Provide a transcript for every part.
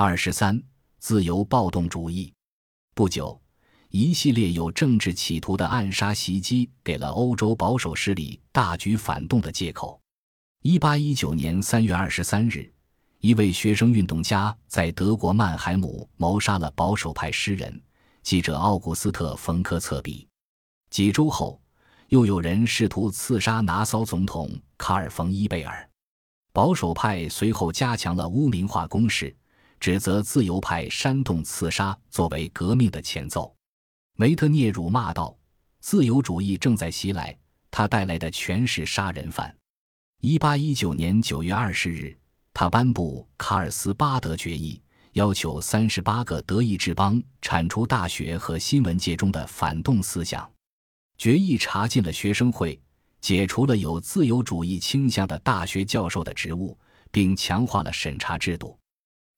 二十三，自由暴动主义。不久，一系列有政治企图的暗杀袭击给了欧洲保守势力大举反动的借口。一八一九年三月二十三日，一位学生运动家在德国曼海姆谋杀了保守派诗人、记者奥古斯特·冯·科策比。几周后，又有人试图刺杀拿骚总统卡尔·冯·伊贝尔。保守派随后加强了污名化攻势，指责自由派煽动刺杀作为革命的前奏。梅特涅辱骂道：“自由主义正在袭来，他带来的全是杀人犯。”一八一九年九月二十日，他颁布《卡尔斯巴德决议》，要求三十八个德意志邦铲除大学和新闻界中的反动思想。决议查禁了学生会，解除了有自由主义倾向的大学教授的职务，并强化了审查制度。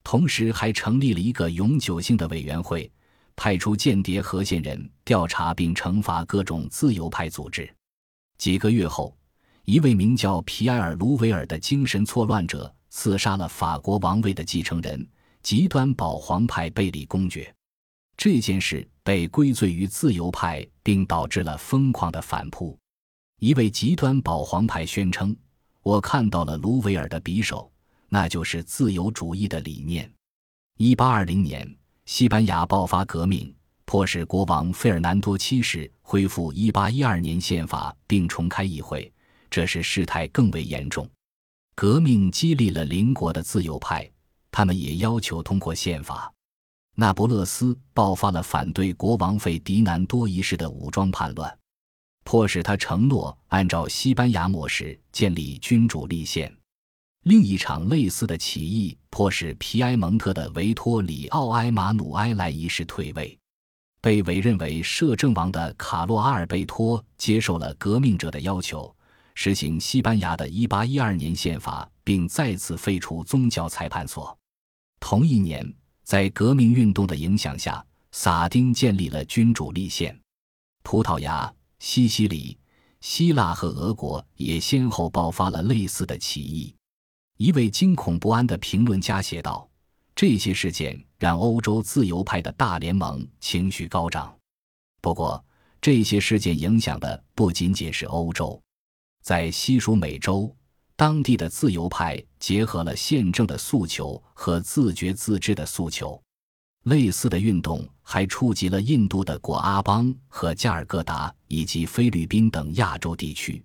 同时，还成立了一个永久性的委员会，派出间谍核线人调查并惩罚各种自由派组织。几个月后。一位名叫皮埃尔·卢维尔的精神错乱者刺杀了法国王位的继承人、极端保皇派贝里公爵。这件事被归罪于自由派，并导致了疯狂的反扑。一位极端保皇派宣称：“我看到了卢维尔的匕首，那就是自由主义的理念。”1820 年，西班牙爆发革命，迫使国王费尔南多七世恢复1812年宪法，并重开议会。这使事态更为严重。革命激励了邻国的自由派，他们也要求通过宪法。那不勒斯爆发了反对国王费迪南多一世的武装叛乱，迫使他承诺按照西班牙模式建立君主立宪。另一场类似的起义迫使皮埃蒙特的维托里奥埃马努埃莱一世退位，被委任为摄政王的卡洛阿尔贝托接受了革命者的要求。实行西班牙的1812年宪法，并再次废除宗教裁判所。同一年，在革命运动的影响下，撒丁建立了君主立宪。葡萄牙、西西里、希腊和俄国也先后爆发了类似的起义。一位惊恐不安的评论家写道：“这些事件让欧洲自由派的大联盟情绪高涨。不过，这些事件影响的不仅仅是欧洲。”在西属美洲，当地的自由派结合了宪政的诉求和自觉自治的诉求。类似的运动还触及了印度的果阿邦和加尔各答以及菲律宾等亚洲地区。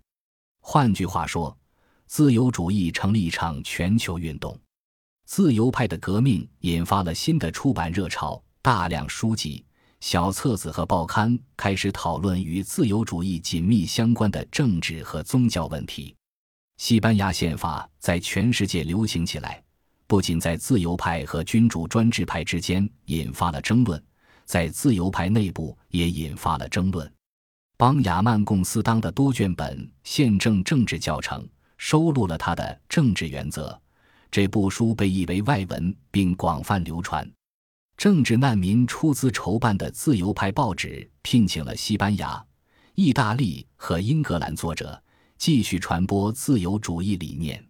换句话说，自由主义成了一场全球运动。自由派的革命引发了新的出版热潮，大量书籍。小册子和报刊开始讨论与自由主义紧密相关的政治和宗教问题。西班牙宪法在全世界流行起来，不仅在自由派和君主专制派之间引发了争论，在自由派内部也引发了争论。邦雅曼贡斯当的多卷本《宪政政治教程》收录了他的政治原则。这部书被译为外文并广泛流传。政治难民出资筹办的自由派报纸聘请了西班牙、意大利和英格兰作者，继续传播自由主义理念。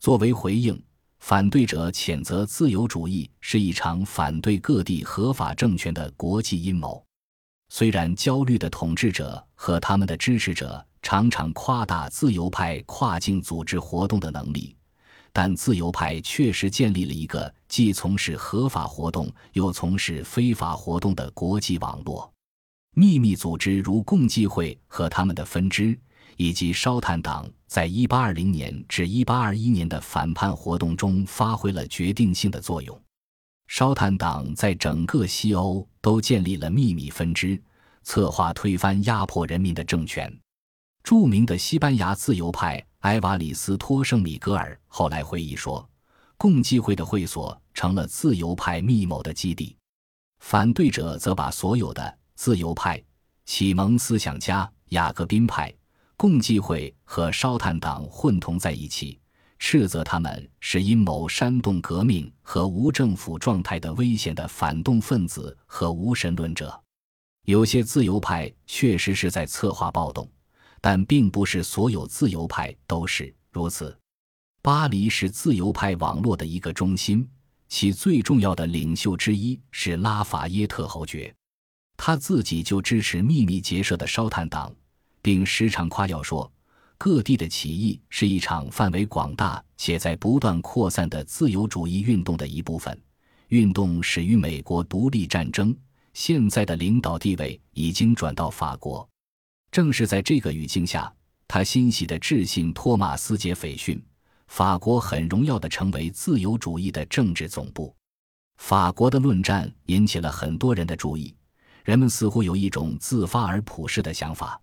作为回应，反对者谴责自由主义是一场反对各地合法政权的国际阴谋。虽然焦虑的统治者和他们的支持者常常夸大自由派跨境组织活动的能力。但自由派确实建立了一个既从事合法活动又从事非法活动的国际网络。秘密组织如共济会和他们的分支，以及烧炭党，在1820年至1821年的反叛活动中发挥了决定性的作用。烧炭党在整个西欧都建立了秘密分支，策划推翻压迫人民的政权。著名的西班牙自由派。埃瓦里斯托·圣米格尔后来回忆说：“共济会的会所成了自由派密谋的基地，反对者则把所有的自由派、启蒙思想家、雅各宾派、共济会和烧炭党混同在一起，斥责他们是阴谋煽动革命和无政府状态的危险的反动分子和无神论者。有些自由派确实是在策划暴动。”但并不是所有自由派都是如此。巴黎是自由派网络的一个中心，其最重要的领袖之一是拉法耶特侯爵，他自己就支持秘密结社的烧炭党，并时常夸耀说，各地的起义是一场范围广大且在不断扩散的自由主义运动的一部分。运动始于美国独立战争，现在的领导地位已经转到法国。正是在这个语境下，他欣喜地致信托马斯·杰斐逊。法国很荣耀地成为自由主义的政治总部。法国的论战引起了很多人的注意。人们似乎有一种自发而普世的想法，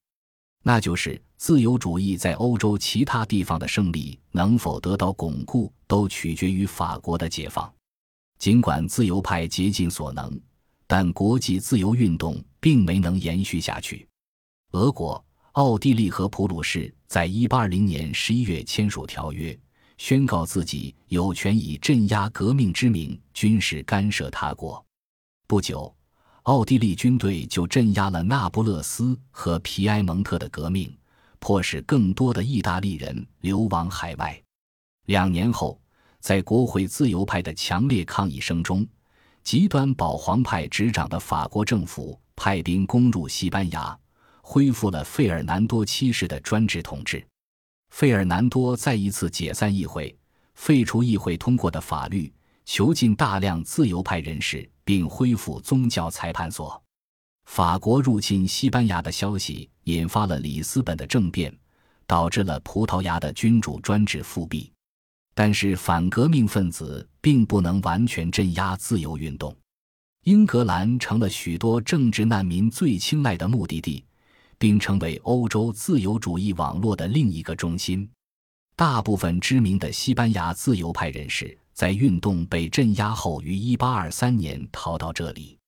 那就是自由主义在欧洲其他地方的胜利能否得到巩固，都取决于法国的解放。尽管自由派竭尽所能，但国际自由运动并没能延续下去。俄国、奥地利和普鲁士在1820年11月签署条约。宣告自己有权以镇压革命之名军事干涉他国。不久，奥地利军队就镇压了那不勒斯和皮埃蒙特的革命，迫使更多的意大利人流亡海外。两年后，在国会自由派的强烈抗议声中，极端保皇派执掌的法国政府派兵攻入西班牙，恢复了费尔南多七世的专制统治。费尔南多再一次解散议会，废除议会通过的法律，囚禁大量自由派人士，并恢复宗教裁判所。法国入侵西班牙的消息引发了里斯本的政变，导致了葡萄牙的君主专制复辟。但是反革命分子并不能完全镇压自由运动，英格兰成了许多政治难民最青睐的目的地。并成为欧洲自由主义网络的另一个中心。大部分知名的西班牙自由派人士在运动被镇压后，于1823年逃到这里。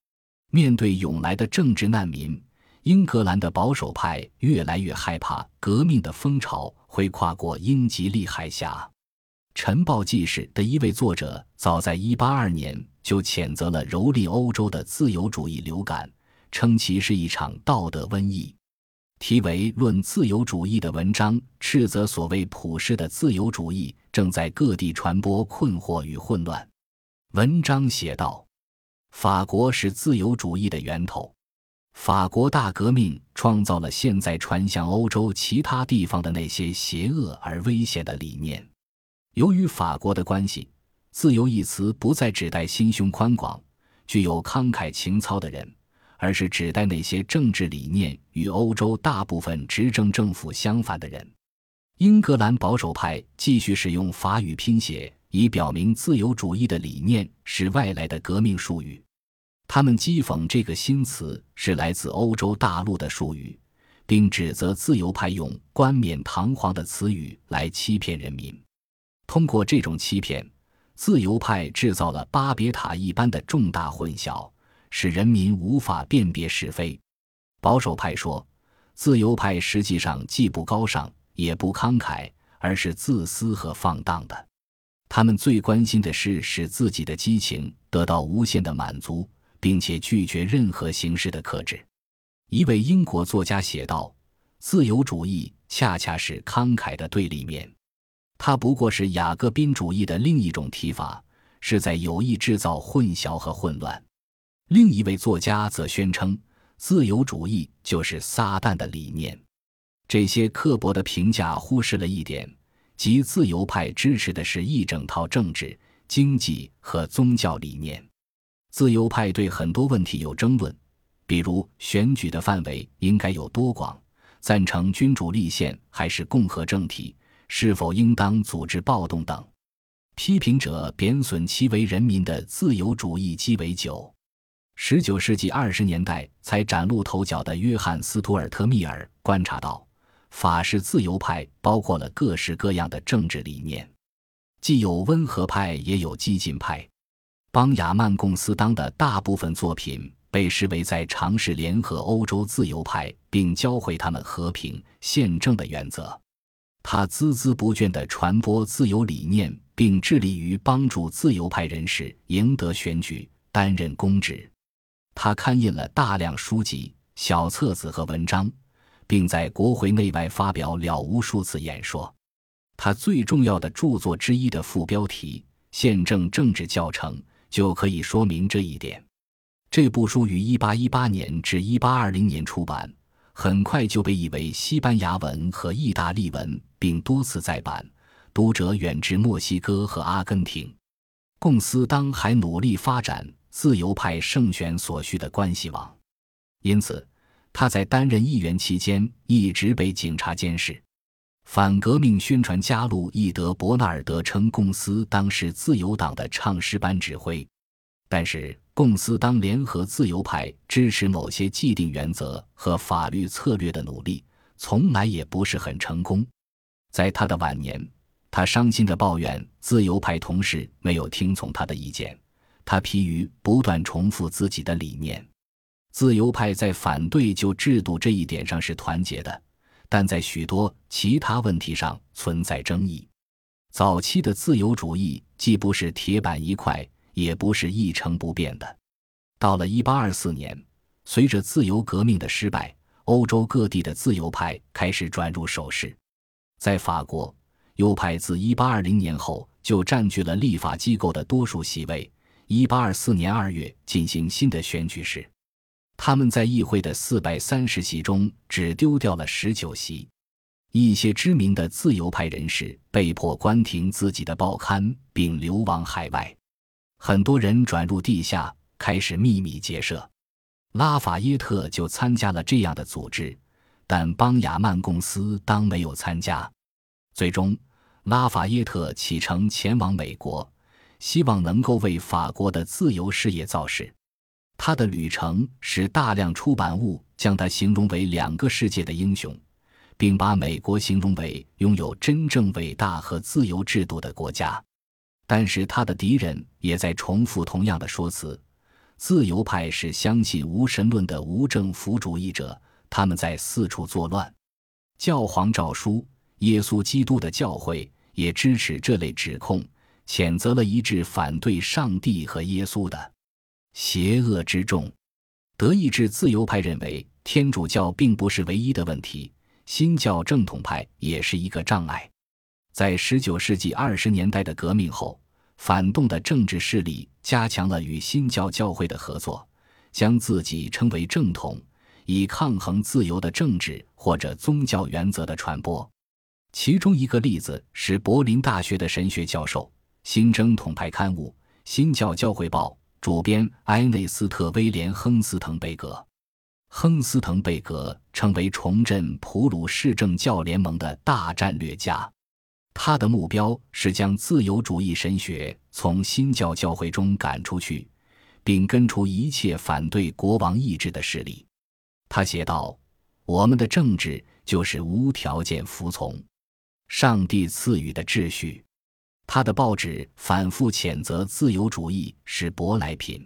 面对涌来的政治难民，英格兰的保守派越来越害怕革命的风潮会跨过英吉利海峡。《晨报纪事》的一位作者早在182年就谴责了蹂躏欧洲的自由主义流感，称其是一场道德瘟疫。题为《论自由主义》的文章，斥责所谓普世的自由主义正在各地传播困惑与混乱。文章写道：“法国是自由主义的源头，法国大革命创造了现在传向欧洲其他地方的那些邪恶而危险的理念。由于法国的关系，自由一词不再指代心胸宽广、具有慷慨情操的人。”而是指代那些政治理念与欧洲大部分执政政府相反的人。英格兰保守派继续使用法语拼写，以表明自由主义的理念是外来的革命术语。他们讥讽这个新词是来自欧洲大陆的术语，并指责自由派用冠冕堂皇的词语来欺骗人民。通过这种欺骗，自由派制造了巴别塔一般的重大混淆。使人民无法辨别是非。保守派说，自由派实际上既不高尚也不慷慨，而是自私和放荡的。他们最关心的是使自己的激情得到无限的满足，并且拒绝任何形式的克制。一位英国作家写道：“自由主义恰恰是慷慨的对立面，它不过是雅各宾主义的另一种提法，是在有意制造混淆和混乱。”另一位作家则宣称，自由主义就是撒旦的理念。这些刻薄的评价忽视了一点，即自由派支持的是一整套政治、经济和宗教理念。自由派对很多问题有争论，比如选举的范围应该有多广，赞成君主立宪还是共和政体，是否应当组织暴动等。批评者贬损其为人民的自由主义鸡尾酒。十九世纪二十年代才崭露头角的约翰·斯图尔特·密尔观察到，法式自由派包括了各式各样的政治理念，既有温和派，也有激进派。邦雅曼·贡斯当的大部分作品被视为在尝试联合欧洲自由派，并教会他们和平宪政的原则。他孜孜不倦地传播自由理念，并致力于帮助自由派人士赢得选举，担任公职。他刊印了大量书籍、小册子和文章，并在国会内外发表了无数次演说。他最重要的著作之一的副标题《宪政政治教程》就可以说明这一点。这部书于1818年至1820年出版，很快就被译为西班牙文和意大利文，并多次再版，读者远至墨西哥和阿根廷。贡斯当还努力发展自由派胜选所需的关系网，因此他在担任议员期间一直被警察监视。反革命宣传家路易德·伯纳尔德称，贡斯当是自由党的唱诗班指挥，但是贡斯当联合自由派支持某些既定原则和法律策略的努力，从来也不是很成功。在他的晚年，他伤心地抱怨自由派同事没有听从他的意见，他疲于不断重复自己的理念。自由派在反对旧制度这一点上是团结的。但在许多其他问题上存在争议。早期的自由主义既不是铁板一块，也不是一成不变的。到了1824年，随着自由革命的失败，欧洲各地的自由派开始转入守势。在法国，右派自1820年后就占据了立法机构的多数席位。1824年2月进行新的选举时。他们在议会的四百三十席中只丢掉了十九席，一些知名的自由派人士被迫关停自己的报刊并流亡海外，很多人转入地下开始秘密结社。拉法耶特就参加了这样的组织，但邦雅曼公司当没有参加。最终，拉法耶特启程前往美国，希望能够为法国的自由事业造势。他的旅程使大量出版物将他形容为两个世界的英雄，并把美国形容为拥有真正伟大和自由制度的国家。但是他的敌人也在重复同样的说辞：自由派是相信无神论的无政府主义者，他们在四处作乱。教皇诏书、耶稣基督的教会也支持这类指控，谴责了一致反对上帝和耶稣的。邪恶之众，德意志自由派认为天主教并不是唯一的问题，新教正统派也是一个障碍。在十九世纪二十年代的革命后，反动的政治势力加强了与新教教会的合作，将自己称为正统，以抗衡自由的政治或者宗教原则的传播。其中一个例子是柏林大学的神学教授，新正统派刊物《新教教会报》。主编埃内斯特·威廉·亨斯滕贝格，亨斯滕贝格成为重振普鲁士政教联盟的大战略家。他的目标是将自由主义神学从新教教会中赶出去，并根除一切反对国王意志的势力。他写道：“我们的政治就是无条件服从上帝赐予的秩序。”他的报纸反复谴责自由主义是舶来品，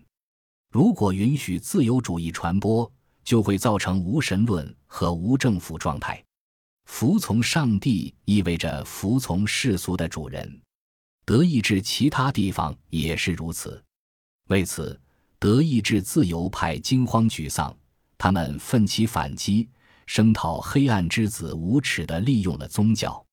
如果允许自由主义传播，就会造成无神论和无政府状态。服从上帝意味着服从世俗的主人。德意志其他地方也是如此。为此，德意志自由派惊慌沮丧，他们奋起反击，声讨黑暗之子无耻地利用了宗教。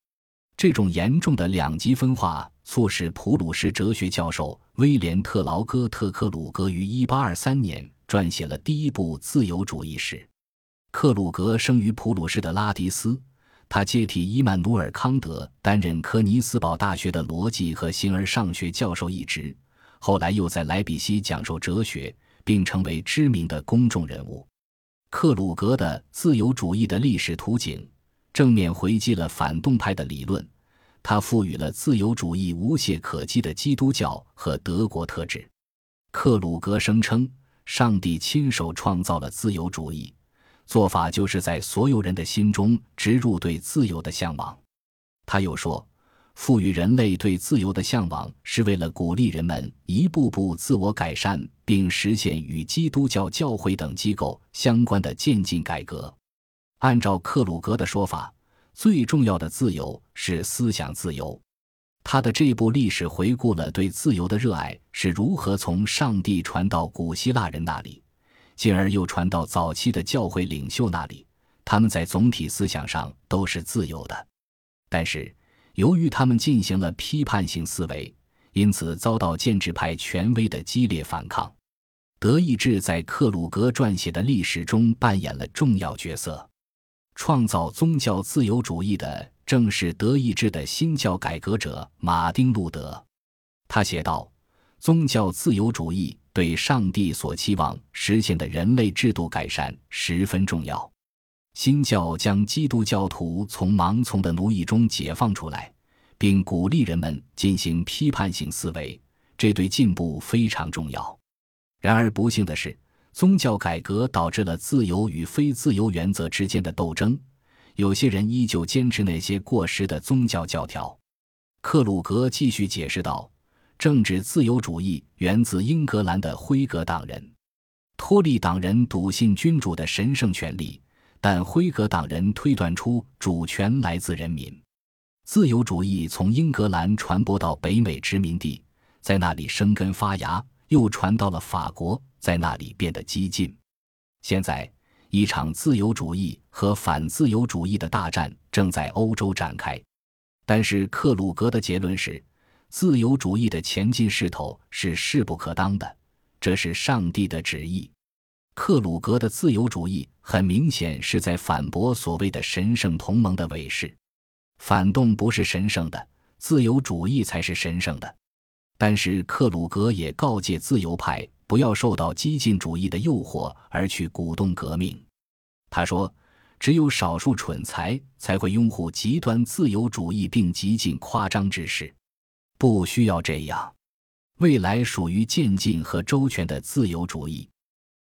这种严重的两极分化。促使普鲁士哲学教授威廉·特劳戈特克鲁格于1823年撰写了第一部自由主义史。克鲁格生于普鲁士的拉迪斯，他接替伊曼努尔·康德担任科尼斯堡大学的逻辑和形而上学教授一职，后来又在莱比锡讲授哲学，并成为知名的公众人物。克鲁格的《自由主义的历史图景》正面回击了反动派的理论。他赋予了自由主义无懈可击的基督教和德国特质。克鲁格声称，上帝亲手创造了自由主义，做法就是在所有人的心中植入对自由的向往。他又说，赋予人类对自由的向往是为了鼓励人们一步步自我改善，并实现与基督教教会等机构相关的渐进改革。按照克鲁格的说法。最重要的自由是思想自由。他的这部历史回顾了对自由的热爱是如何从上帝传到古希腊人那里，进而又传到早期的教会领袖那里。他们在总体思想上都是自由的，但是由于他们进行了批判性思维，因此遭到建制派权威的激烈反抗。德意志在克鲁格撰写的历史中扮演了重要角色。创造宗教自由主义的正是德意志的新教改革者马丁·路德。他写道：“宗教自由主义对上帝所期望实现的人类制度改善十分重要。新教将基督教徒从盲从的奴役中解放出来，并鼓励人们进行批判性思维，这对进步非常重要。然而，不幸的是。”宗教改革导致了自由与非自由原则之间的斗争，有些人依旧坚持那些过时的宗教教条。克鲁格继续解释道：“政治自由主义源自英格兰的辉格党人，托利党人笃信君主的神圣权利，但辉格党人推断出主权来自人民。自由主义从英格兰传播到北美殖民地，在那里生根发芽，又传到了法国。”在那里变得激进。现在，一场自由主义和反自由主义的大战正在欧洲展开。但是，克鲁格的结论是，自由主义的前进势头是势不可当的。这是上帝的旨意。克鲁格的自由主义很明显是在反驳所谓的神圣同盟的伪饰。反动不是神圣的，自由主义才是神圣的。但是，克鲁格也告诫自由派。不要受到激进主义的诱惑而去鼓动革命，他说：“只有少数蠢才才会拥护极端自由主义并极尽夸张之事，不需要这样。未来属于渐进和周全的自由主义。”